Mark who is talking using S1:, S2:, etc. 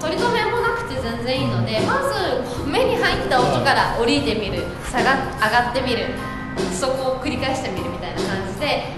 S1: 取り留めもなくて全然いいのでまず目に入った音から降りてみる下が上がってみるそこを繰り返してみるみたいな感じで